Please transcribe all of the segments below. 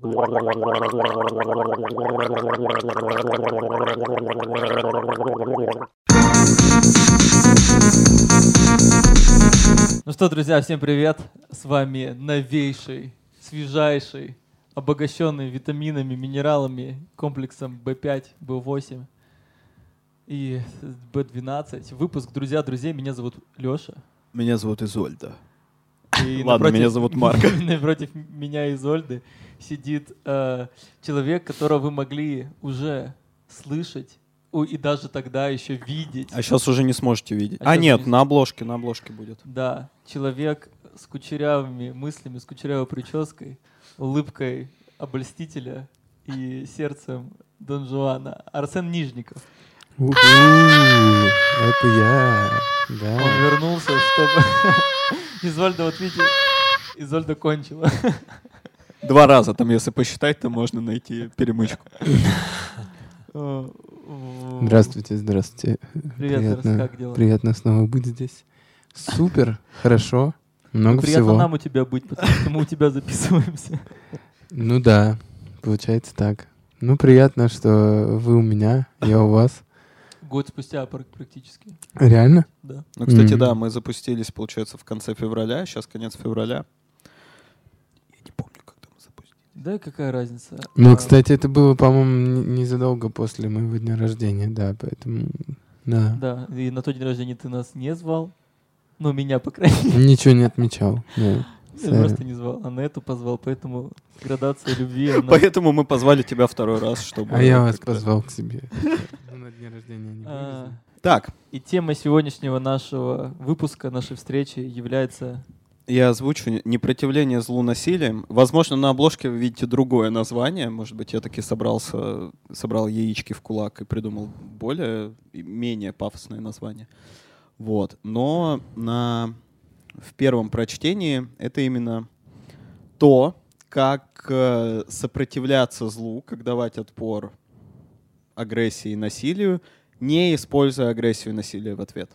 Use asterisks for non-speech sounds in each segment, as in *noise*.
Ну что, друзья, всем привет! С вами новейший, свежайший, обогащенный витаминами, минералами комплексом B5, B8 и B12. Выпуск «Друзья друзей». Меня зовут Леша. Меня зовут Изольда. И Ладно, напротив- меня зовут Марк. *laughs* Напротив меня Изольды сидит э, человек, которого вы могли уже слышать и даже тогда еще видеть. А сейчас уже не сможете видеть. А А, нет, не- на обложке, на обложке будет. Да, человек с кучерявыми мыслями, с кучерявой прической, улыбкой обольстителя и сердцем Дон Жуана. Арсен Нижников. Это я. Он Да. вернулся, чтобы... *laughs* Изольда, вот видите, Изольда кончила. *laughs* Два раза там, если посчитать, то можно найти перемычку. *laughs* Э, Здравствуйте, здравствуйте. Привет, Арс, как дела? Приятно снова быть здесь. Супер, хорошо, много Приятно всего. нам у тебя быть, потому что мы у тебя записываемся. Ну да, получается так. Ну приятно, что вы у меня, я у вас. Год спустя пр- практически, Реально? да. Ну, кстати, Мгм. да, мы запустились, получается, в конце февраля, сейчас конец февраля. Я не помню, когда мы запустились. Да и какая разница? Ну, А, кстати, это было, по-моему, не- незадолго после моего дня рождения, да, поэтому... Да. Да, и на тот день рождения ты нас не звал. Ну, меня, по крайней мере. Ничего не отмечал. Я просто не звал, а на эту позвал, поэтому градация любви, *laughs* она... Поэтому мы позвали тебя второй раз, чтобы... А я вас позвал к себе. *laughs* На дне рождения не А. Так, И тема сегодняшнего нашего выпуска, нашей встречи является... я озвучу «Непротивление злу насилием». Возможно, на обложке вы видите другое название. Может быть, я таки собрался, собрал яички в кулак и придумал более, менее пафосное название. Вот. Но на, в первом прочтении это именно то, как э, сопротивляться злу, как давать отпор агрессии и насилию, не используя агрессию и насилие в ответ.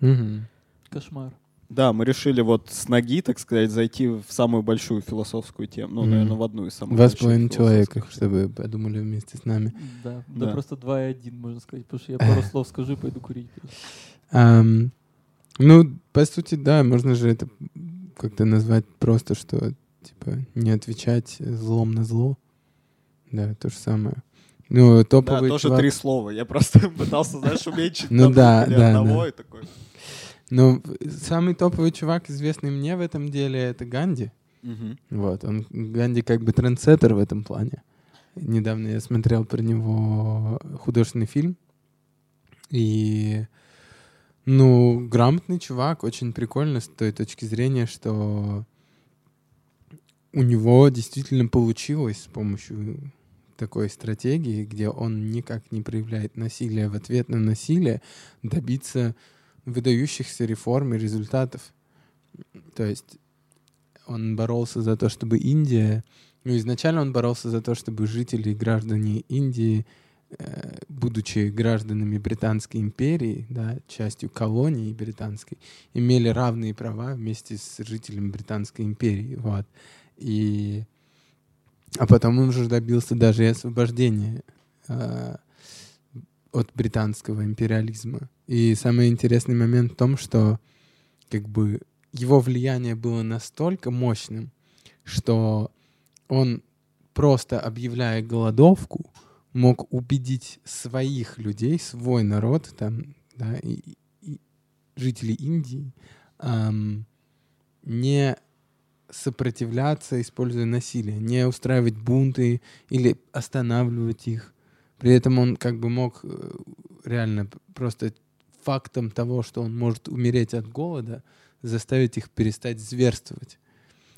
Мгм. Кошмар. Да, мы решили вот с ноги, так сказать, зайти в самую большую философскую тему. Ну, Мгм. наверное, в одну из самых Два с половиной человека, чтобы подумали вместе с нами. Да, да, Да. просто два и один, можно сказать, потому что я пару слов скажу и пойду курить. Ам, ну, по сути, да, можно же это как-то назвать просто, что, типа, не отвечать злом на зло. Да, то же самое. Ну, Да, топовый тоже чувак- три слова. Я просто *laughs* пытался, знаешь, уменьшить Ну да, да, одного да. и такой. Ну, самый топовый чувак, известный мне в этом деле, это Ганди. Мгм. Вот, он, Ганди как бы трендсеттер в этом плане. Недавно я смотрел про него художественный фильм. И, ну, грамотный чувак, очень прикольно с той точки зрения, что у него действительно получилось с помощью такой стратегии, где он никак не проявляет насилие в ответ на насилие, добиться выдающихся реформ и результатов. То есть он боролся за то, чтобы Индия... Ну, изначально он боролся за то, чтобы жители и граждане Индии, э, будучи гражданами Британской империи, да, частью колонии британской, имели равные права вместе с жителями Британской империи. Вот. И... А потом он уже добился даже и освобождения э, от британского империализма. И самый интересный момент в том, что как бы его влияние было настолько мощным, что он, просто объявляя голодовку, мог убедить своих людей, свой народ, там, да, и, и жителей Индии, ам, не сопротивляться, используя насилие, не устраивать бунты или останавливать их. При этом он как бы мог э, реально просто фактом того, что он может умереть от голода, заставить их перестать зверствовать.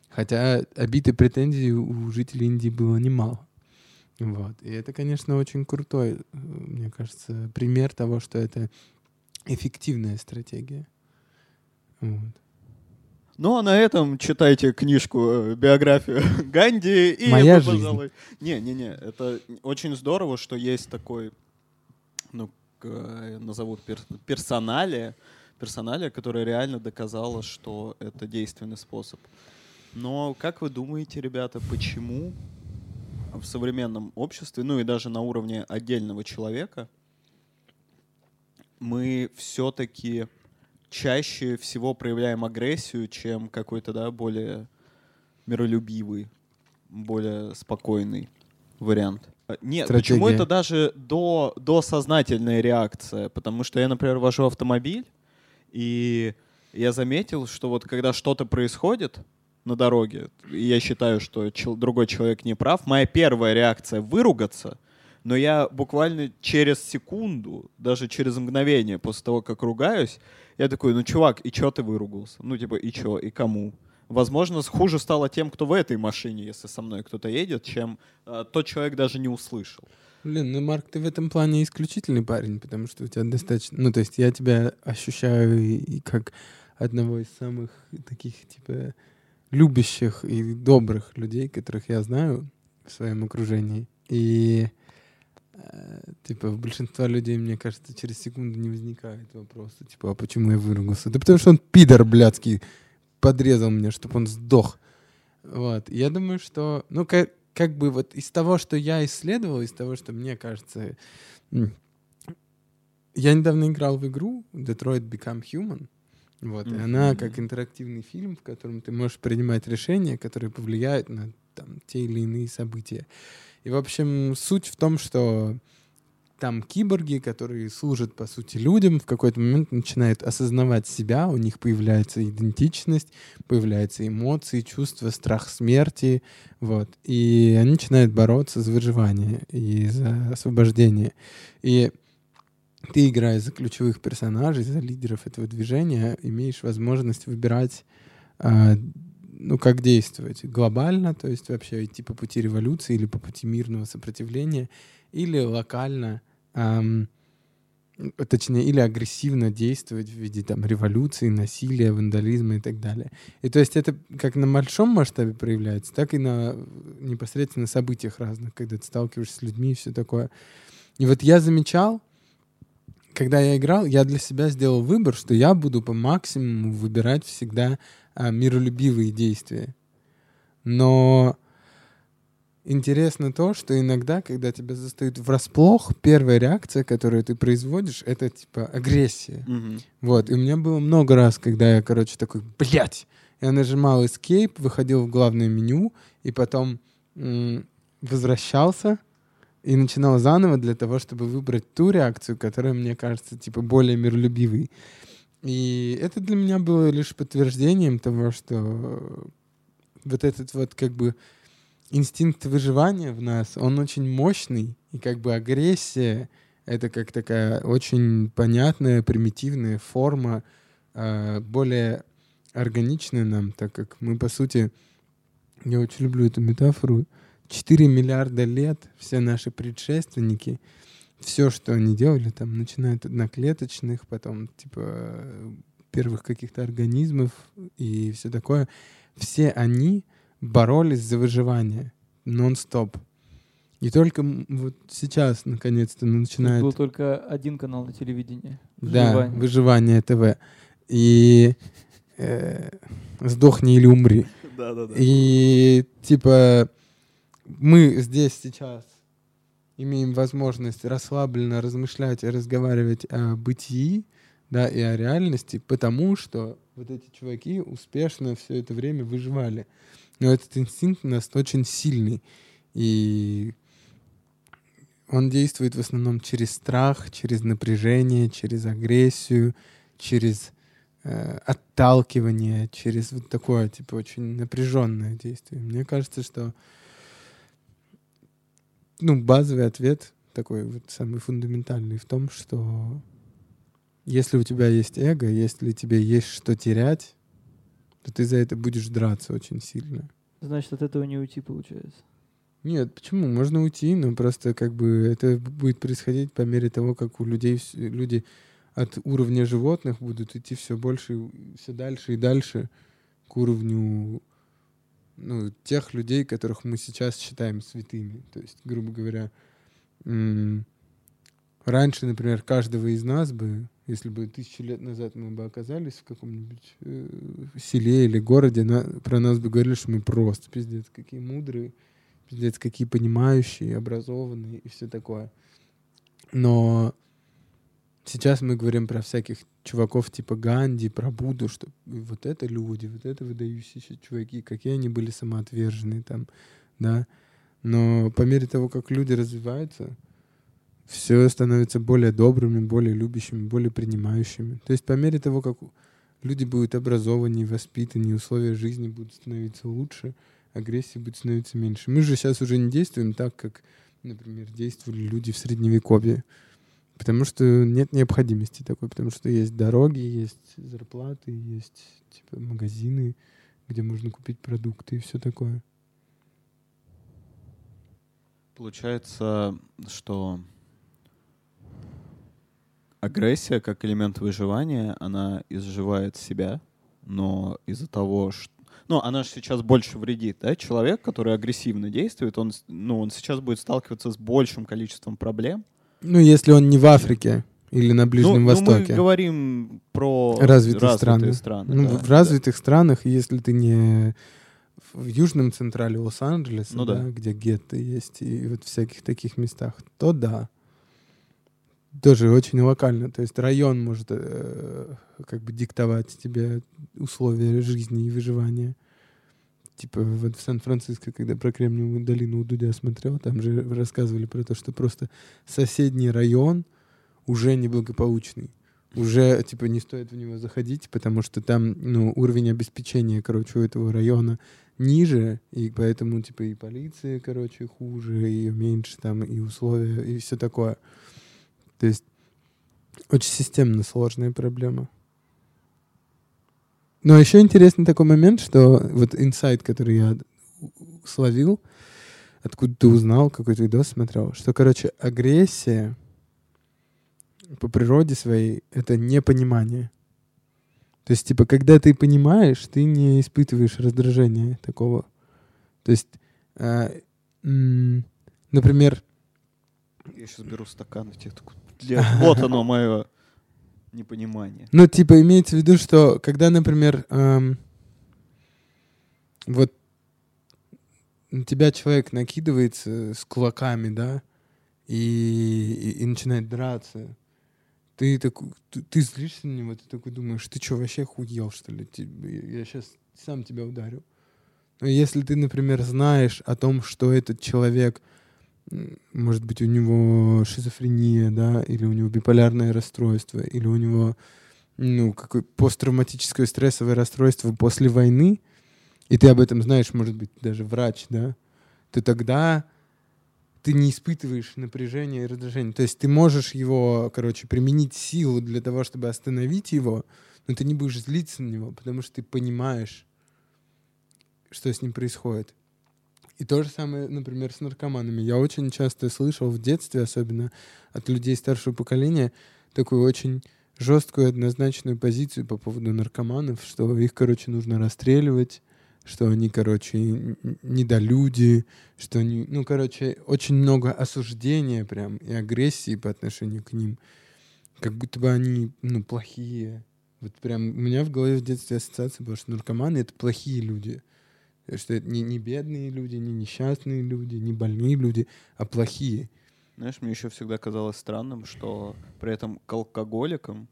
Хотя обид и претензий у жителей Индии было немало. Вот. И это, конечно, очень крутой, э, мне кажется, пример того, что это эффективная стратегия. Вот. Ну, а на этом читайте книжку, э, биографию *laughs* Ганди. И Моя вы, жизнь. пожалуй- Не-не-не, это очень здорово, что есть такой, ну, назовут пер- персоналия, персоналия, которая реально доказала, что это действенный способ. Но как вы думаете, ребята, почему в современном обществе, ну и даже на уровне отдельного человека, мы все-таки чаще всего проявляем агрессию, чем какой-то, да, более миролюбивый, более спокойный вариант. А, Нет, Стратегия. почему это даже до, до сознательная реакция? Потому что я, например, вожу автомобиль, и я заметил, что вот когда что-то происходит на дороге, и я считаю, что чел- другой человек не прав, моя первая реакция выругаться, но я буквально через секунду, даже через мгновение после того, как ругаюсь, я такой, ну, чувак, и чё ты выругался? Ну, типа, и чё, и кому? Возможно, хуже стало тем, кто в этой машине, если со мной кто-то едет, чем э, тот человек даже не услышал. Блин, ну, Марк, ты в этом плане исключительный парень, потому что у тебя достаточно... Ну, то есть я тебя ощущаю и, как одного из самых таких, типа, любящих и добрых людей, которых я знаю в своем окружении. И, э, типа, в большинства людей, мне кажется, через секунду не возникает вопроса, типа, а почему я выругался? Да потому что он пидор блядский подрезал меня, чтобы он сдох. Вот. Я думаю, что, ну, как, как бы вот из того, что я исследовал, из того, что мне кажется... Я недавно играл в игру Detroit Become Human. Вот, и она как интерактивный фильм, в котором ты можешь принимать решения, которые повлияют на там, те или иные события. И, в общем, суть в том, что там киборги, которые служат, по сути, людям, в какой-то момент начинают осознавать себя, у них появляется идентичность, появляются эмоции, чувства, страх смерти, вот. И они начинают бороться за выживание и за освобождение. И ты, играя за ключевых персонажей, за лидеров этого движения, имеешь возможность выбирать, а, ну, как действовать глобально, то есть вообще идти по пути революции или по пути мирного сопротивления, или локально, ам, точнее, или агрессивно действовать в виде там революции, насилия, вандализма и так далее. И то есть это как на большом масштабе проявляется, так и на непосредственно событиях разных, когда ты сталкиваешься с людьми и все такое. И вот я замечал, когда я играл, я для себя сделал выбор, что я буду по максимуму выбирать всегда а, миролюбивые действия. Но интересно то, что иногда, когда тебя застают врасплох, первая реакция, которую ты производишь, это типа агрессия. Вот, и у меня было много раз, когда я, короче, такой, блядь, я нажимал Escape, выходил в главное меню, и потом м, возвращался и начинал заново для того, чтобы выбрать ту реакцию, которая мне кажется, типа, более миролюбивой. И это для меня было лишь подтверждением того, что вот этот вот как бы инстинкт выживания в нас, он очень мощный, и как бы агрессия — это как такая очень понятная, примитивная форма, э, более органичная нам, так как мы, по сути, я очень люблю эту метафору, 4 миллиарда лет все наши предшественники, все, что они делали, там, начиная от одноклеточных, потом, типа, первых каких-то организмов и все такое, все они боролись за выживание нон-стоп. И только вот сейчас, наконец-то, начинает... Был только один канал на телевидении. Да, Выживание. выживание ТВ. И э, сдохни или умри. Да-да-да. И типа мы здесь сейчас имеем возможность расслабленно размышлять и разговаривать о бытии, да, и о реальности, потому что вот эти чуваки успешно все это время выживали. Но этот инстинкт у нас очень сильный. И он действует в основном через страх, через напряжение, через агрессию, через э, отталкивание, через вот такое, типа, очень напряженное действие. Мне кажется, что ну, базовый ответ такой вот самый фундаментальный в том, что если у тебя есть эго, если тебе есть что терять, то ты за это будешь драться очень сильно. Значит, от этого не уйти получается. Нет, почему? Можно уйти, но просто как бы это будет происходить по мере того, как у людей люди от уровня животных будут идти все больше, все дальше и дальше к уровню ну, тех людей, которых мы сейчас считаем святыми. То есть, грубо говоря, раньше, например, каждого из нас бы, если бы тысячу лет назад мы бы оказались в каком-нибудь э, селе или городе, на- про нас бы говорили, что мы просто пиздец, какие мудрые, пиздец, какие понимающие, образованные и все такое. Но сейчас мы говорим про всяких чуваков типа Ганди, про Будду, что вот это люди, вот это выдающиеся чуваки, какие они были самоотверженные там, да. Но по мере того, как люди развиваются, все становится более добрыми, более любящими, более принимающими. То есть по мере того, как люди будут образованнее, воспитаннее, условия жизни будут становиться лучше, агрессии будет становиться меньше. Мы же сейчас уже не действуем так, как, например, действовали люди в Средневековье. Потому что нет необходимости такой, потому что есть дороги, есть зарплаты, есть типа магазины, где можно купить продукты и все такое. Получается, что агрессия как элемент выживания, она изживает себя, но из-за того, что ну, она же сейчас больше вредит, да? Человек, который агрессивно действует, он, ну, он сейчас будет сталкиваться с большим количеством проблем. Ну, если он не в Африке или на Ближнем ну, Востоке. Ну, мы говорим про развитые, развитые страны. страны ну, да, в развитых странах, если ты не в южном централе Лос-Анджелеса, Ну да. да, где гетто есть, и вот всяких таких местах, то да. Тоже очень локально. То есть район может э, как бы диктовать тебе условия жизни и выживания. Типа вот в Сан-Франциско, когда про Кремниевую долину у Дудя смотрел, там же рассказывали про то, что просто соседний район уже неблагополучный. Уже, типа, не стоит в него заходить, потому что там, ну, уровень обеспечения, короче, у этого района ниже, и поэтому, типа, и полиция, короче, хуже, и меньше там, и условия, и все такое. То есть очень системно сложная проблема. Но еще интересный такой момент, что вот инсайт, который я словил, откуда ты узнал, какой-то видос смотрел, что, короче, агрессия по природе своей — это непонимание. То есть, типа, когда ты понимаешь, ты не испытываешь раздражения такого. То есть, э, например, Я сейчас беру стакан и тебе такой, «Бля, вот оно мое непонимание. Ну, типа, имеется в виду, что когда, например, эм, вот на тебя человек накидывается с кулаками, да, и, и, и начинает драться, ты, такой, ты, ты злишься на него, ты такой думаешь, ты что, вообще охуел, что ли? Я сейчас сам тебя ударю. Но если ты, например, знаешь о том, что этот человек, может быть, у него шизофрения, да, или у него биполярное расстройство, или у него, ну, какое посттравматическое стрессовое расстройство после войны, и ты об этом знаешь, может быть, даже врач, да, то тогда ты не испытываешь напряжения и раздражения. То есть ты можешь его, короче, применить силу для того, чтобы остановить его, но ты не будешь злиться на него, потому что ты понимаешь, что с ним происходит. И то же самое, например, с наркоманами. Я очень часто слышал в детстве, особенно от людей старшего поколения, такую очень жесткую однозначную позицию по поводу наркоманов, что их, короче, нужно расстреливать, что они, короче, недолюди, что они, ну, короче, очень много осуждения прям и агрессии по отношению к ним, как будто бы они, ну, плохие. Вот прям у меня в голове в детстве ассоциация была, что наркоманы — это плохие люди. Что это не, не бедные люди, не несчастные люди, не больные люди, а плохие. Знаешь, мне еще всегда казалось странным, что при этом к алкоголикам,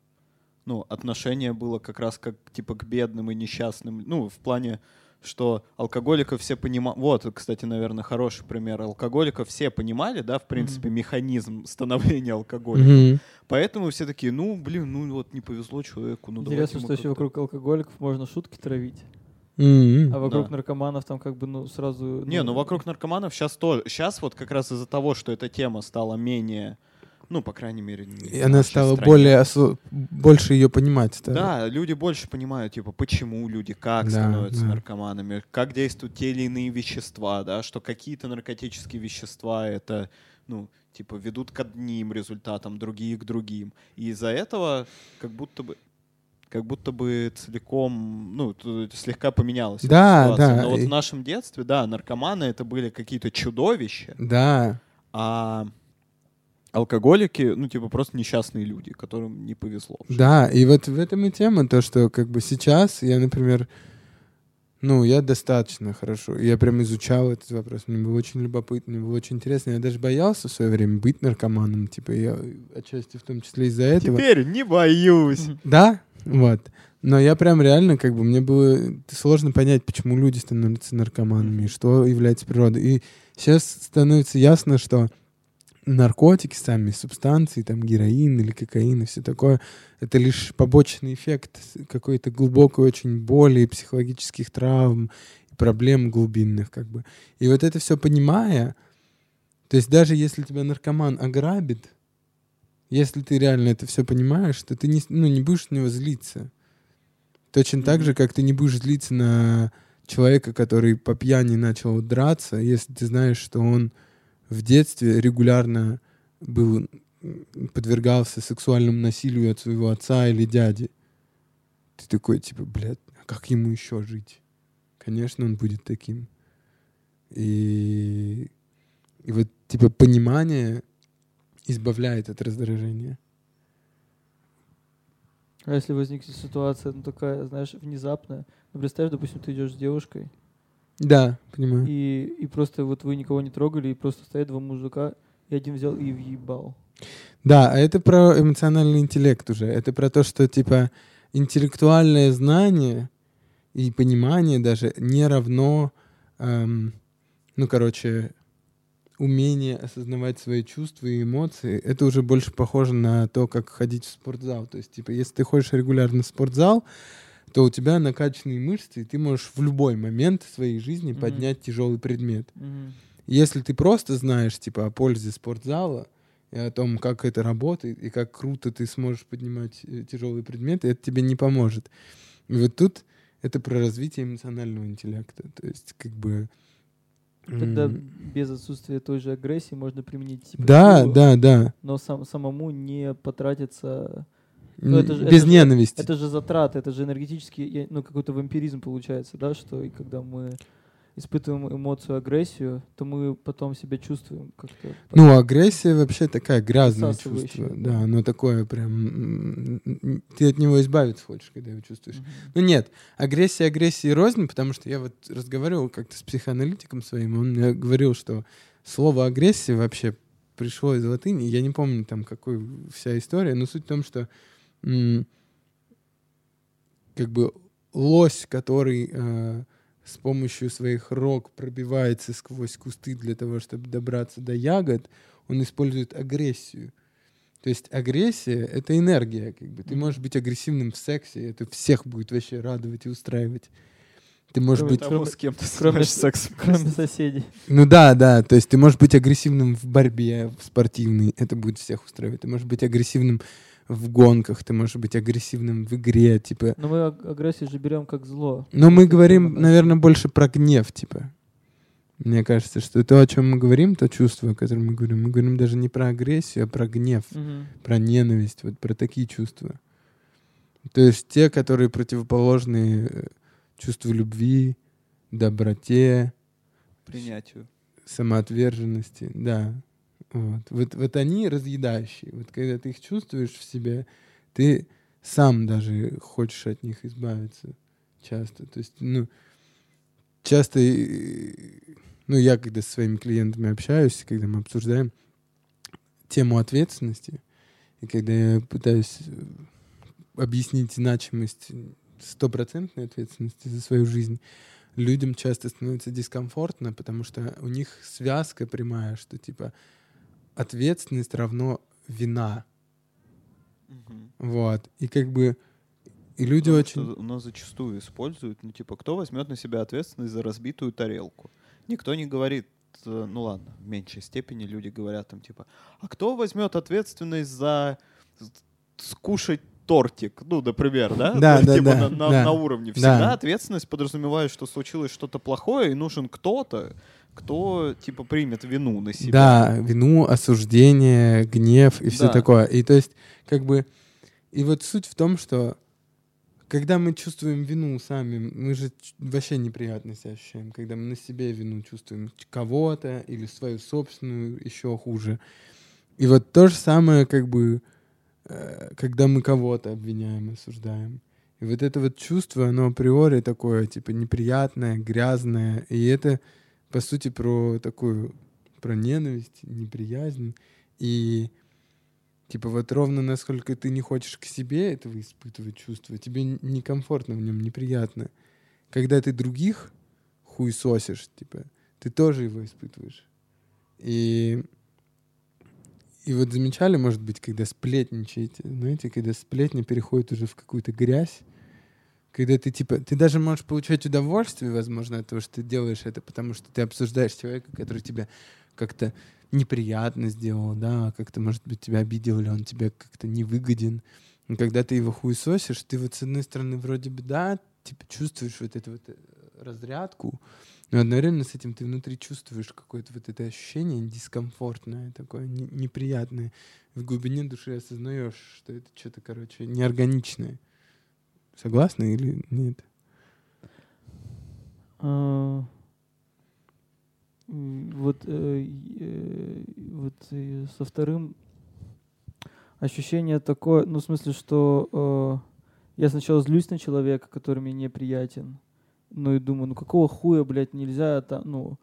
ну, отношение было как раз как, типа, к бедным и несчастным. Ну, в плане, что алкоголиков все понимали... Вот, кстати, наверное, хороший пример. Алкоголиков все понимали, да, в принципе, механизм становления алкоголика. Мгм. Поэтому все такие, ну, блин, ну вот не повезло человеку, ну Интересно, что еще как-то». вокруг алкоголиков можно шутки травить, Мгм. а вокруг Да. наркоманов там как бы ну сразу... Не, ну вокруг наркоманов сейчас тоже. Сейчас вот как раз из-за того, что эта тема стала менее, ну, по крайней мере, И в она нашей стала стране. более осо- больше ее понимать. стала. Да, люди больше понимают, типа, почему люди, как Да, становятся да. наркоманами, как действуют те или иные вещества, да, что какие-то наркотические вещества это, ну, типа, ведут к одним результатам, другие к другим. И из-за этого как будто бы как будто бы целиком, ну, слегка поменялась Да, ситуация. да, Но вот в нашем детстве, да, наркоманы это были какие-то чудовища, Да. а алкоголики, ну, типа, просто несчастные люди, которым не повезло. Да, и вот в этом и тема, то, что как бы сейчас я, например, Ну, я достаточно хорошо. Я прям изучал этот вопрос. Мне было очень любопытно, мне было очень интересно. Я даже боялся в свое время быть наркоманом. Типа, я отчасти в том числе из-за этого. Теперь не боюсь. Да, вот. Но я прям реально, как бы, мне было сложно понять, почему люди становятся наркоманами, что является природой. И сейчас становится ясно, что наркотики сами, субстанции, там героин или кокаин и все такое, это лишь побочный эффект какой-то глубокой очень боли, психологических травм, проблем глубинных, как бы. И вот это все понимая, то есть даже если тебя наркоман ограбит, если ты реально это все понимаешь, то ты не, ну, не будешь на него злиться. Точно так же, как ты не будешь злиться на человека, который по пьяни начал драться, если ты знаешь, что он в детстве регулярно был, подвергался сексуальному насилию от своего отца или дяди. Ты такой, типа, блядь, а как ему еще жить? Конечно, он будет таким. И, и вот, типа, понимание избавляет от раздражения. А если возникнет ситуация, ну, такая, знаешь, внезапная, ну, представь, допустим, ты идешь с девушкой, да, понимаю. И, и просто вот вы никого не трогали, и просто стоят два мужика, и один взял и въебал. Да, а это про эмоциональный интеллект уже. Это про то, что, типа, интеллектуальное знание и понимание даже не равно, эм, ну, короче, умение осознавать свои чувства и эмоции, это уже больше похоже на то, как ходить в спортзал. То есть, типа, если ты ходишь регулярно в спортзал, то у тебя накачанные мышцы, и ты можешь в любой момент своей жизни mm-hmm. поднять тяжелый предмет. Mm-hmm. Если ты просто знаешь, типа, о пользе спортзала и о том, как это работает, и как круто ты сможешь поднимать э, тяжелые предметы, это тебе не поможет. И вот тут это про развитие эмоционального интеллекта. То есть, как бы... Тогда без отсутствия той же агрессии можно применить типа, Да, силу, да, да. Но сам, самому не потратиться ну, это же, без это ненависти. Же, это же затраты, это же энергетический, ну, какой-то вампиризм получается, да, что и когда мы испытываем эмоцию, агрессию, то мы потом себя чувствуем как-то... Ну, агрессия вообще такая грязная чувство. Да, оно такое прям... Ты от него избавиться хочешь, когда его чувствуешь. Mm-hmm. Ну нет, агрессия агрессии рознь, потому что я вот разговаривал как-то с психоаналитиком своим, он мне говорил, что слово агрессия вообще пришло из латыни, я не помню там какой вся история, но суть в том, что как бы лось, который э, с помощью своих рог пробивается сквозь кусты для того, чтобы добраться до ягод, он использует агрессию. То есть агрессия — это энергия. Как бы. Ты можешь быть агрессивным в сексе, это всех будет вообще радовать и устраивать. Ты можешь кроме быть... Того, с кем ты *laughs* кроме, секс. Кроме *laughs* соседей. Ну да, да. То есть ты можешь быть агрессивным в борьбе, в спортивной, это будет всех устраивать. Ты можешь быть агрессивным в гонках, ты можешь быть агрессивным в игре, типа. Но мы агрессию же берем как зло. Но мы говорим, наверное, больше про гнев, типа. Мне кажется, что то, о чем мы говорим, то чувство, о котором мы говорим, мы говорим даже не про агрессию, а про гнев, угу. про ненависть, вот про такие чувства. То есть те, которые противоположны э, чувству любви, доброте, принятию, самоотверженности, да. Вот. Вот, вот они разъедающие. Вот когда ты их чувствуешь в себе, ты сам даже хочешь от них избавиться часто. То есть, ну, часто, ну, я когда со своими клиентами общаюсь, когда мы обсуждаем тему ответственности, и когда я пытаюсь объяснить значимость стопроцентной ответственности за свою жизнь, людям часто становится дискомфортно, потому что у них связка прямая, что типа ответственность равно вина. Угу. Вот. И как бы и люди ну, очень... У нас зачастую используют, ну, типа, кто возьмет на себя ответственность за разбитую тарелку? Никто не говорит, э, ну ладно, в меньшей степени люди говорят там, типа, а кто возьмет ответственность за скушать тортик, ну, например, да? Да, да, типа да, на, на, да. на уровне. Всегда ответственность подразумевает, что случилось что-то плохое, и нужен кто-то, кто типа примет вину на себя. Да, вину, осуждение, гнев и все да. такое. И то есть, как бы, и вот суть в том, что когда мы чувствуем вину сами, мы же вообще неприятно себя ощущаем, когда мы на себе вину чувствуем кого-то или свою собственную еще хуже. И вот то же самое, как бы, э, когда мы кого-то обвиняем, осуждаем. И вот это вот чувство, оно априори такое, типа, неприятное, грязное. И это, по сути, про такую, про ненависть, неприязнь. И, типа, вот ровно насколько ты не хочешь к себе этого испытывать чувство, тебе некомфортно в нем, неприятно. Когда ты других хуесосишь, типа, ты тоже его испытываешь. И и вот замечали, может быть, когда сплетничаете, знаете, когда сплетни переходят уже в какую-то грязь, когда ты, типа, ты даже можешь получать удовольствие, возможно, от того, что ты делаешь это, потому что ты обсуждаешь человека, который тебя как-то неприятно сделал, да, как-то, может быть, тебя обидел, или он тебе как-то невыгоден. И когда ты его хуесосишь, ты вот с одной стороны вроде бы, да, типа чувствуешь вот эту вот э, разрядку, но одновременно с этим ты внутри чувствуешь какое-то вот это ощущение дискомфортное, такое не, неприятное. В глубине души осознаешь, что это что-то, короче, неорганичное. Согласны или нет? А, вот, э, э, вот э, со вторым ощущение такое, ну, в смысле, что я сначала злюсь на человека, который мне неприятен, ну и думаю, ну какого хуя, блядь, нельзя там, ну,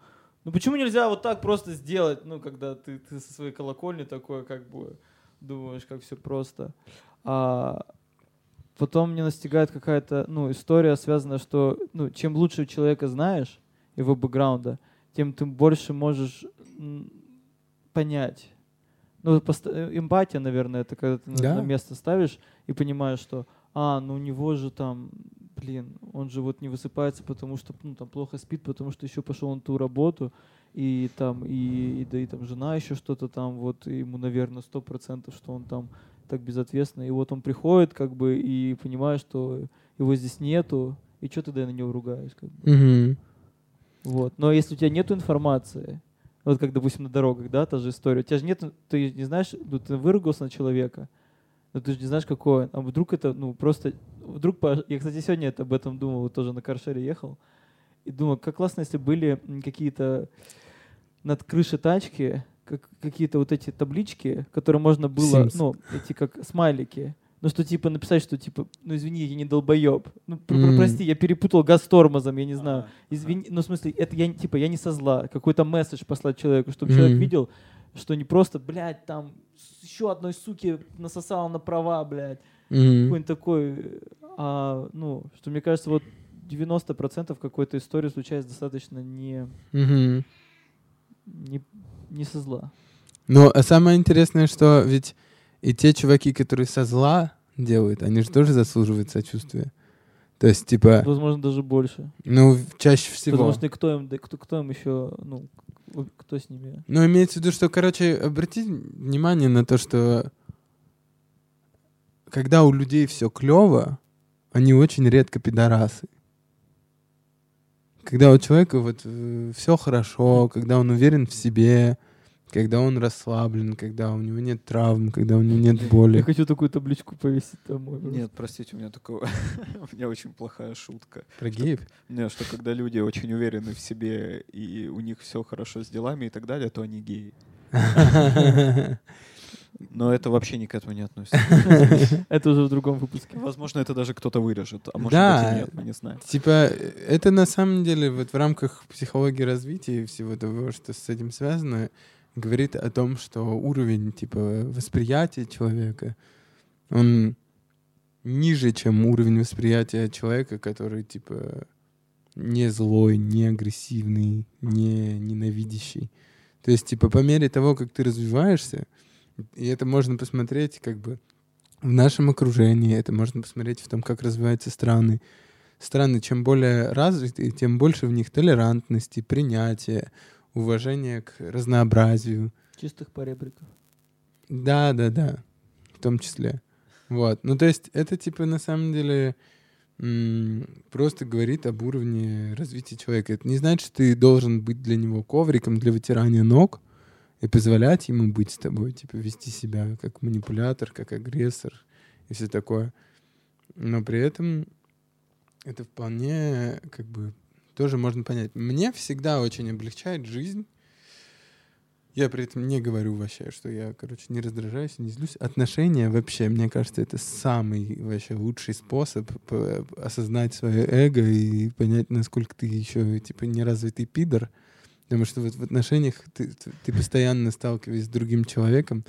ну почему нельзя вот так просто сделать, ну, когда ты, ты со своей колокольни такое, как бы, думаешь, как все просто. А потом мне настигает какая-то, ну, история, связанная, что, ну, чем лучше человека знаешь, его бэкграунда, тем ты больше можешь понять. Ну, эмпатия, наверное, это когда ты да? на место ставишь и понимаешь, что, а, ну у него же там блин, он же вот не высыпается, потому что ну, там плохо спит, потому что еще пошел на ту работу, и там, и, и да и там жена еще что-то там, вот ему, наверное, сто процентов, что он там так безответственно. И вот он приходит, как бы, и понимает, что его здесь нету, и что тогда я на него ругаюсь, как бы. Mm-hmm. Вот. Но если у тебя нету информации, вот как, допустим, на дорогах, да, та же история, у тебя же нет, ты не знаешь, ну, ты выругался на человека, но ты же не знаешь, какой он. А вдруг это, ну, просто... Вдруг... Я, кстати, сегодня это, об этом думал, тоже на каршере ехал. И думал, как классно, если были какие-то над крышей тачки как, какие-то вот эти таблички, которые можно было, Sims. ну, эти как смайлики. Ну, что типа написать, что типа, ну извини, я не долбоеб. Ну, mm. прости, я перепутал газ с тормозом, я не знаю. Извини, ну, в смысле, это я типа, я не со зла. Какой-то месседж послать человеку, чтобы mm. человек видел, что не просто, блядь, там еще одной суки насосала на права, блядь. Mm-hmm. Какой-нибудь такой, а, ну, что мне кажется, вот 90% какой-то истории случается достаточно не, mm-hmm. не, не со зла. Ну, а самое интересное, что ведь и те чуваки, которые со зла делают, они же тоже заслуживают сочувствия. То есть, типа... Возможно, даже больше. Ну, чаще всего. Потому что кто им, кто, кто им еще, ну, кто с ними? Ну, имеется в виду, что, короче, обратите внимание на то, что когда у людей все клево, они очень редко пидорасы. Когда у человека вот э, все хорошо, когда он уверен в себе, когда он расслаблен, когда у него нет травм, когда у него нет боли. Я хочу такую табличку повесить домой. Нет, простите, у меня такого... *laughs* у меня очень плохая шутка. Про геев? Нет, что когда люди очень уверены в себе, и у них все хорошо с делами и так далее, то они геи. *laughs* Но это вообще ни к этому не относится. *laughs* Это уже в другом выпуске. Возможно, это даже кто-то вырежет, а может быть и нет, мы не знаем. Типа, это на самом деле вот в рамках психологии развития и всего того, что с этим связано, говорит о том, что уровень типа восприятия человека, он ниже, чем уровень восприятия человека, который типа не злой, не агрессивный, не ненавидящий. То есть, типа, по мере того, как ты развиваешься, и это можно посмотреть как бы в нашем окружении, это можно посмотреть в том, как развиваются страны. Страны, чем более развиты, тем больше в них толерантности, принятия, уважение к разнообразию. Чистых поребриков. Да, да, да, в том числе. Вот. Ну, то есть это, типа, на самом деле просто говорит об уровне развития человека. Это не значит, что ты должен быть для него ковриком для вытирания ног и позволять ему быть с тобой, типа, вести себя как манипулятор, как агрессор и все такое. Но при этом это вполне как бы тоже можно понять. Мне всегда очень облегчает жизнь, Я при этом не говорю вообще, что я, короче, не раздражаюсь, не злюсь. Отношения вообще, мне кажется, это самый вообще лучший способ п- осознать свое эго и понять, насколько ты еще, типа, неразвитый пидор. Потому что вот в отношениях ты, ты, постоянно сталкиваешься с другим человеком.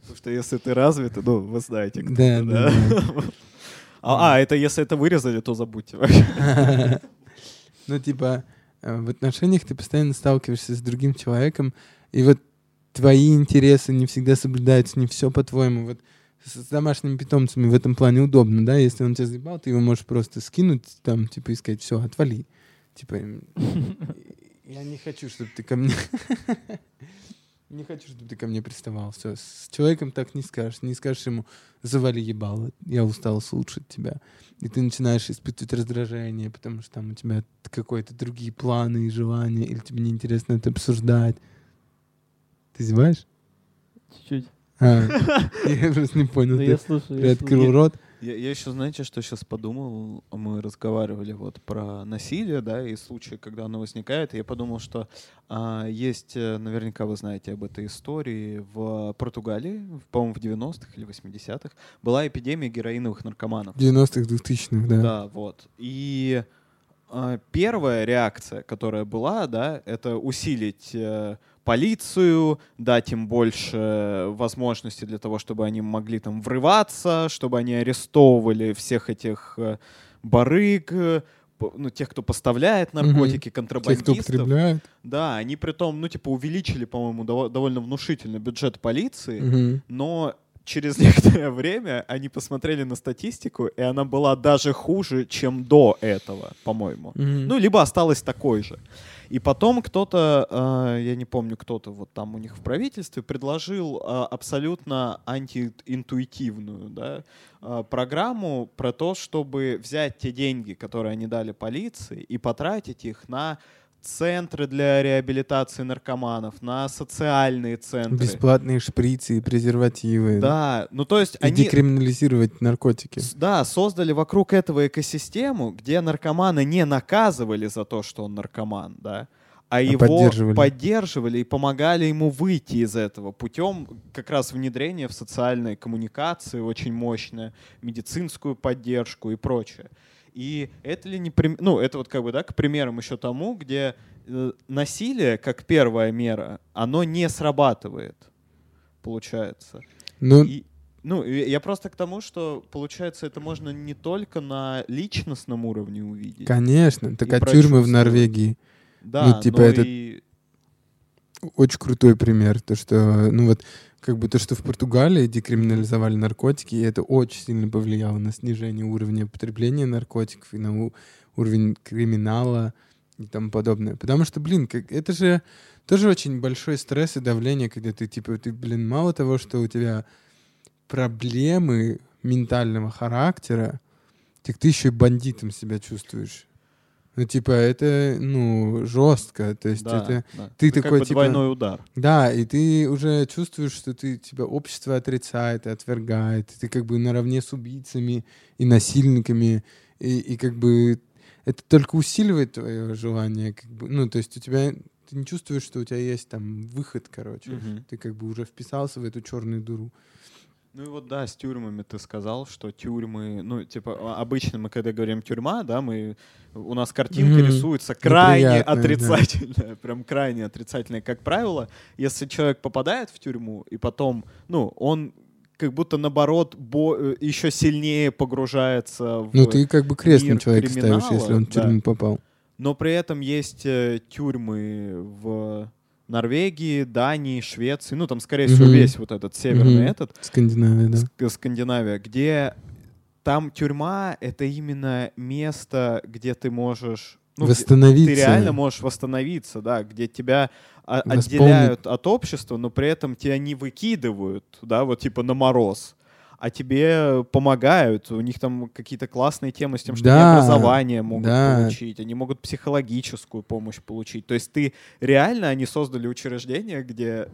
Потому что если ты развитый, ну, вы знаете, кто Да, это, да, да. А, а, это если это вырезали, то забудьте вообще. *laughs* Ну, типа, э, в отношениях ты постоянно сталкиваешься с другим человеком, и вот твои интересы не всегда соблюдаются, не все по-твоему. Вот с домашними питомцами в этом плане удобно, да, если он тебя заебал, ты его можешь просто скинуть там, типа, и сказать, все, отвали. Типа, *laughs* я не хочу, чтобы ты ко мне... *laughs* Не хочу, чтобы ты ко мне приставал. Все, с человеком так не скажешь. Не скажешь ему, завали ебало, я устал слушать тебя. И ты начинаешь испытывать раздражение, потому что там у тебя какие-то другие планы и желания, или тебе неинтересно это обсуждать. Ты зеваешь? Чуть-чуть. А, я просто не понял. Я слушаю. приоткрыл рот. Я, я еще, знаете, что сейчас подумал? Мы разговаривали вот про насилие, да, и случаи, когда оно возникает. И я подумал, что а, есть, э, наверняка вы знаете об этой истории, в Португалии, по-моему, в 90-х или 80-х, была эпидемия героиновых наркоманов. 90-х, 2000-х, да. Да, вот. И а, первая реакция, которая была, да, это усилить э, полицию, дать им больше возможностей для того, чтобы они могли там врываться, чтобы они арестовывали всех этих э, барыг, э, ну, тех, кто поставляет наркотики, кто контрабандистов. употребляет. Да, они при том, ну, типа, увеличили, по-моему, дово- довольно внушительно бюджет полиции, Мгм. но через *laughs* некоторое время они посмотрели на статистику, и она была даже хуже, чем до этого, по-моему. Мгм. Ну, либо осталась такой же. И потом кто-то, э, я не помню, кто-то вот там у них в правительстве предложил э, абсолютно антиинтуитивную да, э, программу про то, чтобы взять те деньги, которые они дали полиции, и потратить их на центры для реабилитации наркоманов, на социальные центры. Бесплатные шприцы и презервативы. Да, ну то есть И они... декриминализировать наркотики. Да, создали вокруг этого экосистему, где наркомана не наказывали за то, что он наркоман, да, а, его поддерживали. поддерживали и помогали ему выйти из этого путем как раз внедрения в социальные коммуникации очень мощное, медицинскую поддержку и прочее. И это ли не прим- ну это вот как бы да к примерам еще тому, где э, насилие как первая мера, оно не срабатывает, получается. Ну, И, ну, я просто к тому, что, получается, это можно не только на личностном уровне увидеть. конечно. Так а тюрьмы в. Норвегии Да, ну, типа но это- и- очень крутой пример. То, что, ну вот, как бы то, что в Португалии декриминализовали наркотики, и это очень сильно повлияло на снижение уровня потребления наркотиков и на уровень криминала и тому подобное. Потому что, блин, как, это же тоже очень большой стресс и давление, когда ты, типа, ты, блин, мало того, что у тебя проблемы ментального характера, так ты еще и бандитом себя чувствуешь. Ну, типа, это, ну, жестко. То есть да, это да. ты Это такой, как бы типа, двойной удар. да, и ты уже чувствуешь, что ты, тебя общество отрицает отвергает. Ты как бы наравне с убийцами и насильниками. И, и как бы это только усиливает твое желание. Как бы, ну, то есть у тебя... Ты не чувствуешь, что у тебя есть там выход, короче. Мгм. Ты как бы уже вписался в эту черную дуру. Ну и вот да, с тюрьмами ты сказал, что тюрьмы, ну типа обычно мы когда говорим тюрьма, да, мы у нас картинка Мгм. рисуется крайне Неприятная, да. отрицательная, *laughs* прям крайне отрицательная, как правило, если человек попадает в тюрьму и потом, ну он как будто наоборот бо- э, еще сильнее погружается в Ну, ты как бы крест на мир человека ставишь, если он в да. тюрьму попал. Но при этом есть э, тюрьмы в Норвегии, Дании, Швеции, ну там, скорее всего, Мгм. весь вот этот северный Мгм. этот, Скандинавия, да. Ск- Скандинавия, где там тюрьма — это именно место, где ты можешь... ну, Восстановиться. Ты реально можешь восстановиться, да, где тебя Восполнить. отделяют от общества, но при этом тебя не выкидывают, да, вот типа на мороз, а тебе помогают. У них там какие-то классные темы с тем, что Да, они образование могут да. получить, они могут психологическую помощь получить. То есть ты реально, они создали учреждение, где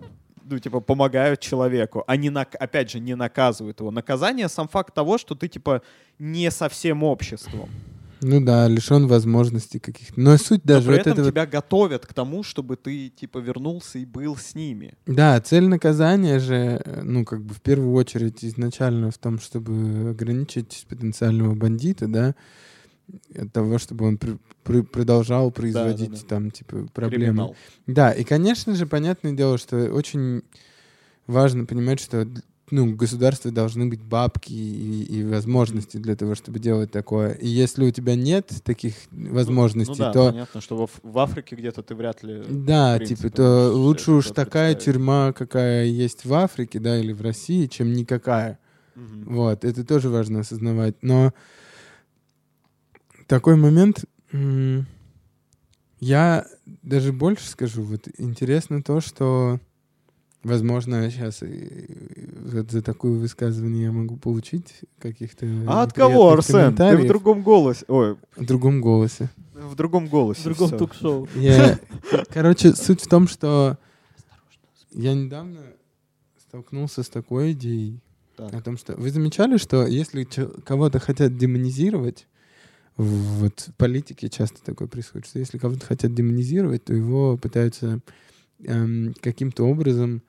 ну, типа, помогают человеку, а не, нак- опять же, не наказывают его. Наказание — сам факт того, что ты, типа, не со всем обществом. Ну да, лишен возможностей каких-то. Но суть Но даже при вот этом этого... тебя готовят к тому, чтобы ты, типа, вернулся и был с ними. Да, цель наказания же, э, ну, как бы в первую очередь изначально в том, чтобы ограничить потенциального бандита, да, от того, чтобы он пр- пр- продолжал производить да. там, типа, проблемы. Криминал. Да, и, конечно же, понятное дело, что очень важно понимать, что ну, государства должны быть бабки и, и возможности для того, чтобы делать такое. И если у тебя нет таких возможностей, ну, да, то понятно, что в, в Африке где-то ты вряд ли... да, принципе, типа, то лучше уж такая тюрьма, какая есть в Африке, да, или в России, чем никакая. Мгм. Вот, это тоже важно осознавать. Но такой момент, я даже больше скажу, вот интересно то, что, возможно, сейчас вот за такое высказывание я могу получить каких-то А от кого, Арсен? Ты в другом голосе. Ой, в другом голосе. в другом голосе. В другом ток-шоу. Я, короче, суть в том, что я недавно столкнулся с такой идеей, Так. о том, что вы замечали, что если кого-то хотят демонизировать, в- вот в политике часто такое происходит, что если кого-то хотят демонизировать, то его пытаются эм, каким-то образом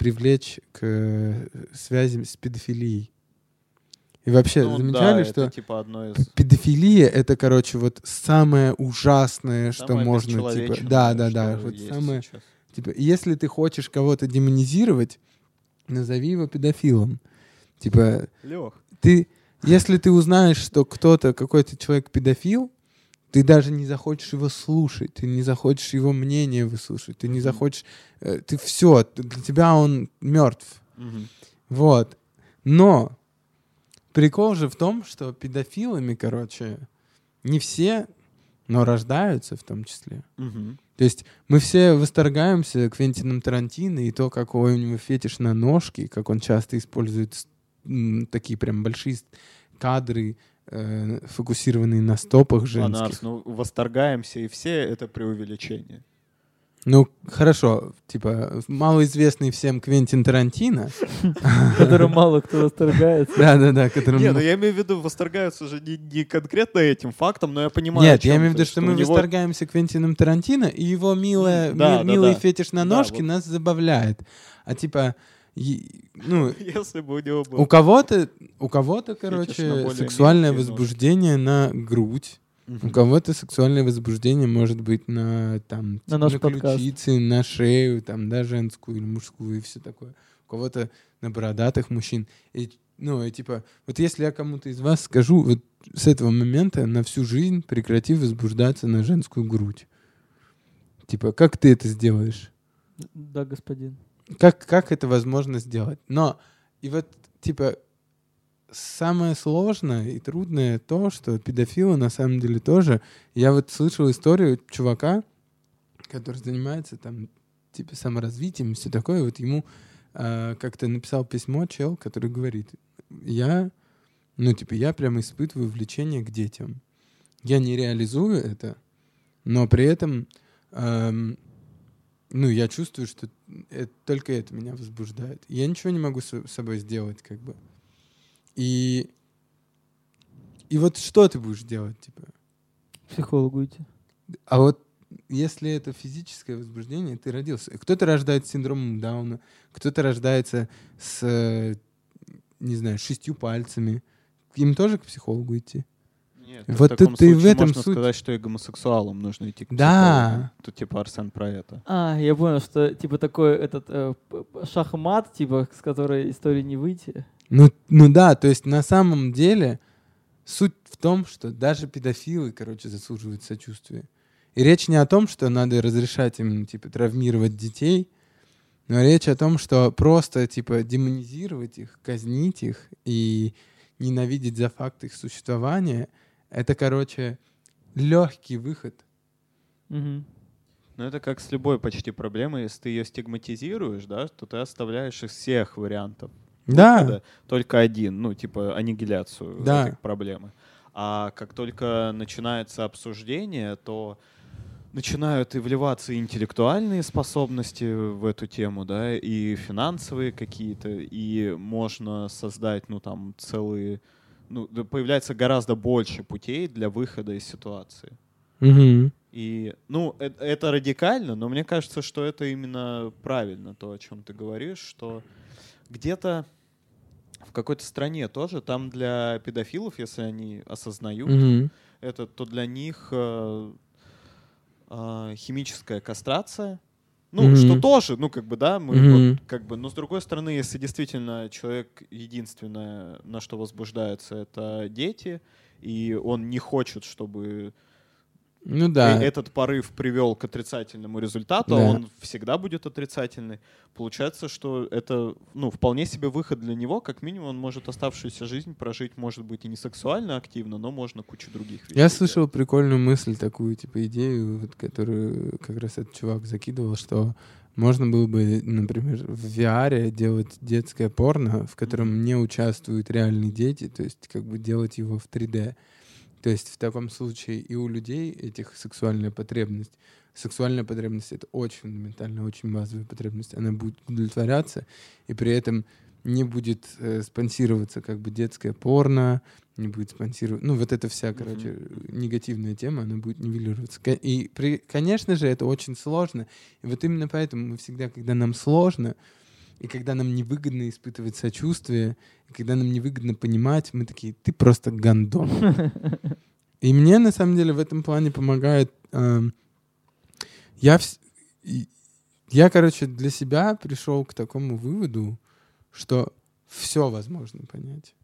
привлечь к э, связям с педофилией. И вообще, Ну замечали, да, что это типа одно из... педофилия это, короче, вот самое ужасное, что самое можно, типа, да, да, да, что вот самое, сейчас. Типа, если ты хочешь кого-то демонизировать, назови его педофилом. Типа, Лёх, ты, если ты узнаешь, что кто-то, какой-то человек педофил, ты даже не захочешь его слушать, ты не захочешь его мнение выслушать, ты не захочешь, э, ты все, для тебя он мертв. Мгм. Вот. Но прикол же в том, что педофилами, короче, не все, но рождаются в том числе. Мгм. То есть мы все восторгаемся Квентином Тарантино и то, какой у него фетиш на ножки, как он часто использует такие прям большие кадры, э, фокусированные на стопах женских. Арс, ну восторгаемся, и все это преувеличение. Ну, хорошо, типа, малоизвестный всем Квентин Тарантино. *laughs* Которым мало кто восторгается. Да-да-да, которым... Не, ну я имею в виду, восторгаются же не, конкретно этим фактом, но я понимаю. Нет, я имею в виду, что мы восторгаемся Квентином Тарантино, и его милый фетиш на вот. нас забавляет. А типа, ну, *laughs* Если бы у него был... У кого-то, у кого-то, на короче, сексуальное возбуждение на грудь. У кого-то сексуальное возбуждение может быть на там На подкаст. ключице, на шею, там, да, женскую или мужскую и все такое. У кого-то на бородатых мужчин. И, ну, и типа, вот если я кому-то из вас скажу, вот с этого момента на всю жизнь прекрати возбуждаться на женскую грудь. Типа, как ты это сделаешь? Да, господин. Как, как это возможно сделать. Но и вот, типа, самое сложное и трудное то, что педофилы на самом деле тоже... Я вот слышал историю чувака, который занимается там, типа, саморазвитием и все такое. Вот ему а, как-то написал письмо чел, который говорит, я, ну, типа, я прямо испытываю влечение к детям. Я не реализую это, но при этом эм, ну, я чувствую, что это, только это меня возбуждает. Я ничего не могу с собой сделать, как бы. И, и вот что ты будешь делать, типа? Психологу идти. А вот если это физическое возбуждение, ты родился. Кто-то рождается с синдромом Дауна, кто-то рождается с, не знаю, шестью пальцами. Им тоже к психологу идти? Нет, Вот в таком тут-то и в этом можно суть. сказать, что и гомосексуалам нужно идти к Да. Тут типа Арсен про это. А, я понял, что типа такой этот э, шахмат, типа, с которой истории не выйти. Ну, ну да, то есть на самом деле суть в том, что даже педофилы, короче, заслуживают сочувствия. И речь не о том, что надо разрешать им, типа, травмировать детей, но речь о том, что просто, типа, демонизировать их, казнить их и ненавидеть за факт их существования, это, короче, легкий выход. Мгм. Ну, это как с любой почти проблемой. Если ты ее стигматизируешь, да, то ты оставляешь из всех вариантов Да, выхода только один, ну, типа аннигиляцию Да. этой проблемы. А как только начинается обсуждение, то начинают и вливаться и интеллектуальные способности в эту тему, да, и финансовые какие-то, и можно создать, ну, там, целые ну, появляется гораздо больше путей для выхода из ситуации. Мгм. И, ну, э- это радикально, но мне кажется, что это именно правильно, то, о чем ты говоришь, что где-то в какой-то стране тоже, там для педофилов, если они осознают Мгм. это, то для них э, э, химическая кастрация, ну, Мгм. что тоже, ну, как бы, да, мы Мгм. вот, как бы, но с другой стороны, если действительно человек единственное, на что возбуждается, это дети, и он не хочет, чтобы Ну да. этот порыв привел к отрицательному результату, Да. а он всегда будет отрицательный. Получается, что это ну, вполне себе выход для него. Как минимум, он может оставшуюся жизнь прожить, может быть, и не сексуально активно, но можно кучу других вещей. Я делать. слышал прикольную мысль такую, типа идею, вот, которую как раз этот чувак закидывал, что можно было бы, например, в VR делать детское порно, в котором не участвуют реальные дети, то есть как бы делать его в 3D. То есть в таком случае и у людей этих сексуальная потребность, сексуальная потребность — это очень фундаментальная, очень базовая потребность, она будет удовлетворяться, и при этом не будет э, спонсироваться как бы детское порно, не будет спонсировать. Ну, вот эта вся, короче, негативная тема, она будет нивелироваться. И, при, конечно же, это очень сложно. И вот именно поэтому мы всегда, когда нам сложно, и когда нам невыгодно испытывать сочувствие, и когда нам невыгодно понимать, мы такие, ты просто гандон. *laughs* И мне, на самом деле, в этом плане помогает... эм, я, я, короче, для себя пришел к такому выводу, что все возможно понять.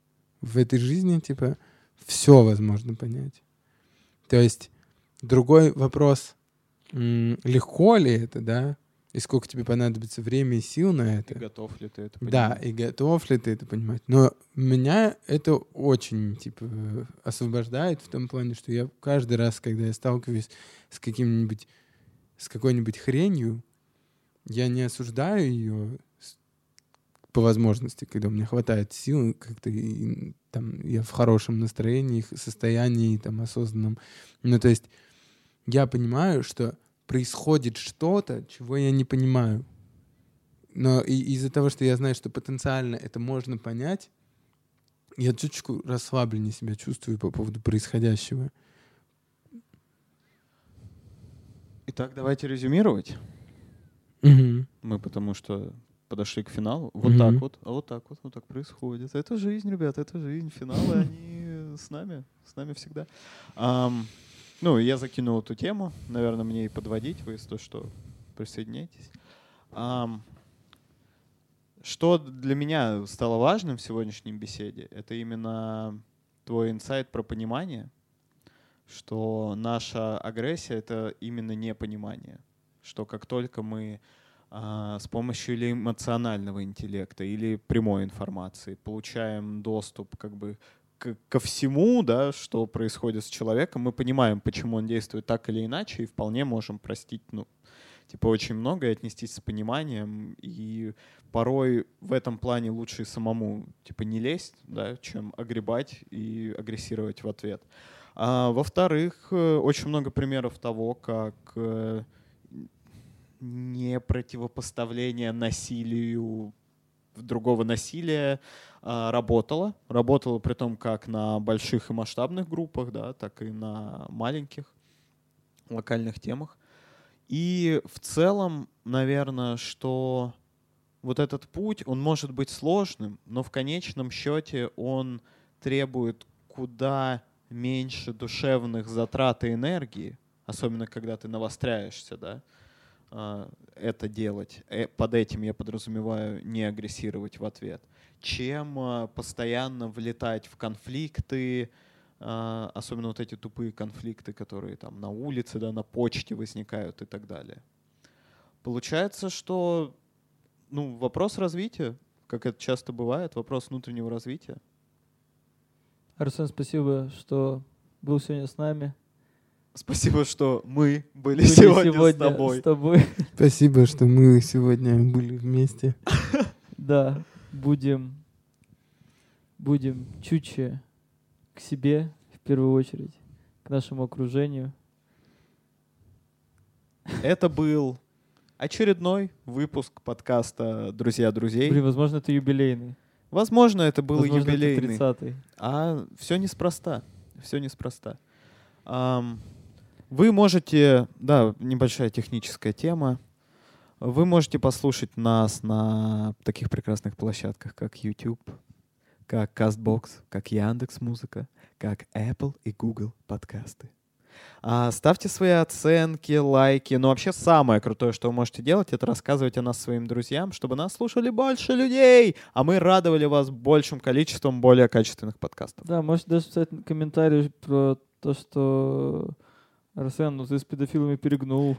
В этой жизни, типа, все возможно понять. То есть другой вопрос, легко ли это, да, и сколько тебе понадобится времени и сил на И это. готов ли ты это Да, понимать? и готов ли ты это понимать. Но меня это очень, типа, освобождает в том плане, что я каждый раз, когда я сталкиваюсь с каким-нибудь, с какой-нибудь хренью, я не осуждаю ее по возможности, когда у меня хватает сил, как-то и, там, я в хорошем настроении, состоянии, там, осознанном. Ну, то есть я понимаю, что происходит что-то, чего я не понимаю. Но из-за того, что я знаю, что потенциально это можно понять, я чуточку расслабленнее себя чувствую по поводу происходящего. Итак, давайте резюмировать. Мгм. Мы потому что подошли к финалу. Вот Мгм. так вот, а вот так вот, вот так происходит. Это жизнь, ребят, это жизнь. Финалы, они с нами, с нами всегда. Ну, я закинул эту тему. Наверное, мне и подводить. Вы, если то, что присоединяйтесь. Что для меня стало важным в сегодняшней беседе, это именно твой инсайт про понимание, что наша агрессия — это именно непонимание. Что как только мы а, с помощью или эмоционального интеллекта, или прямой информации получаем доступ как бы ко всему, да, что происходит с человеком, мы понимаем, почему он действует так или иначе, и вполне можем простить, ну, типа, очень много и отнестись с пониманием, и порой в этом плане лучше самому, типа, не лезть, да, чем огребать и агрессировать в ответ. А, во-вторых, э, очень много примеров того, как э, не противопоставление насилию другого насилия а, работало. Работало при том как на больших и масштабных группах, да, так и на маленьких локальных темах. И в целом, наверное, что вот этот путь, он может быть сложным, но в конечном счете он требует куда меньше душевных затрат и энергии, особенно когда ты навостряешься, да, это делать. Э, Под этим я подразумеваю не агрессировать в ответ, чем а, постоянно влетать в конфликты, а, особенно вот эти тупые конфликты, которые там на улице, да, на почте возникают и так далее. Получается, что ну, вопрос развития, как это часто бывает, вопрос внутреннего развития. Арсен, спасибо, что был сегодня с нами. Спасибо, что мы были, Были сегодня, с тобой. с тобой. Спасибо, что мы сегодня были вместе. *laughs* Да, будем, будем чутче к себе, в первую очередь, к нашему окружению. Это был очередной выпуск подкаста «Друзья друзей». Блин, возможно, это юбилейный. Возможно, это был Возможно, это юбилейный. 30-й. А все неспроста. Все неспроста. Ам, вы можете, да, небольшая техническая тема. Вы можете послушать нас на таких прекрасных площадках, как YouTube, как CastBox, как Яндекс Музыка, как Apple и Google подкасты. А, ставьте свои оценки, лайки. Но вообще самое крутое, что вы можете делать, это рассказывать о нас своим друзьям, чтобы нас слушали больше людей, а мы радовали вас большим количеством более качественных подкастов. Да, можете даже писать комментарий про то, что Арсен, ну ты с педофилами перегнул.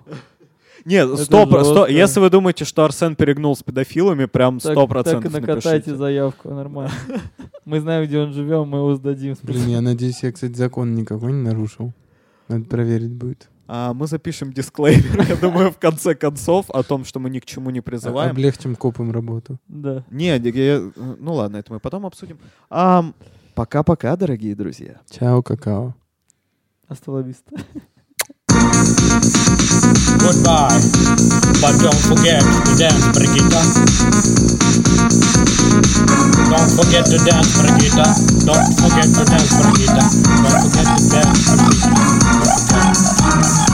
Нет, стоп, сто- жестко. если вы думаете, что Арсен перегнул с педофилами, прям Так, сто так процентов и накатайте напишите. заявку, нормально. *laughs* Мы знаем, где он живет, мы его сдадим. Блин, я надеюсь, я, кстати, закон никакой не нарушил. Надо проверить будет. А мы запишем дисклеймер, я думаю, в конце концов, о том, что мы ни к чему не А- призываем. Облегчим копам работу. Да. Не, я- ну ладно, это мы потом обсудим. Ам, Пока-пока, дорогие друзья. Чао, какао. Остановиста. Goodbye, but don't forget to dance, Brigitta. Don't forget to dance, Brigitta. Don't forget to dance, Brigitta. Don't forget to dance, Brigitta.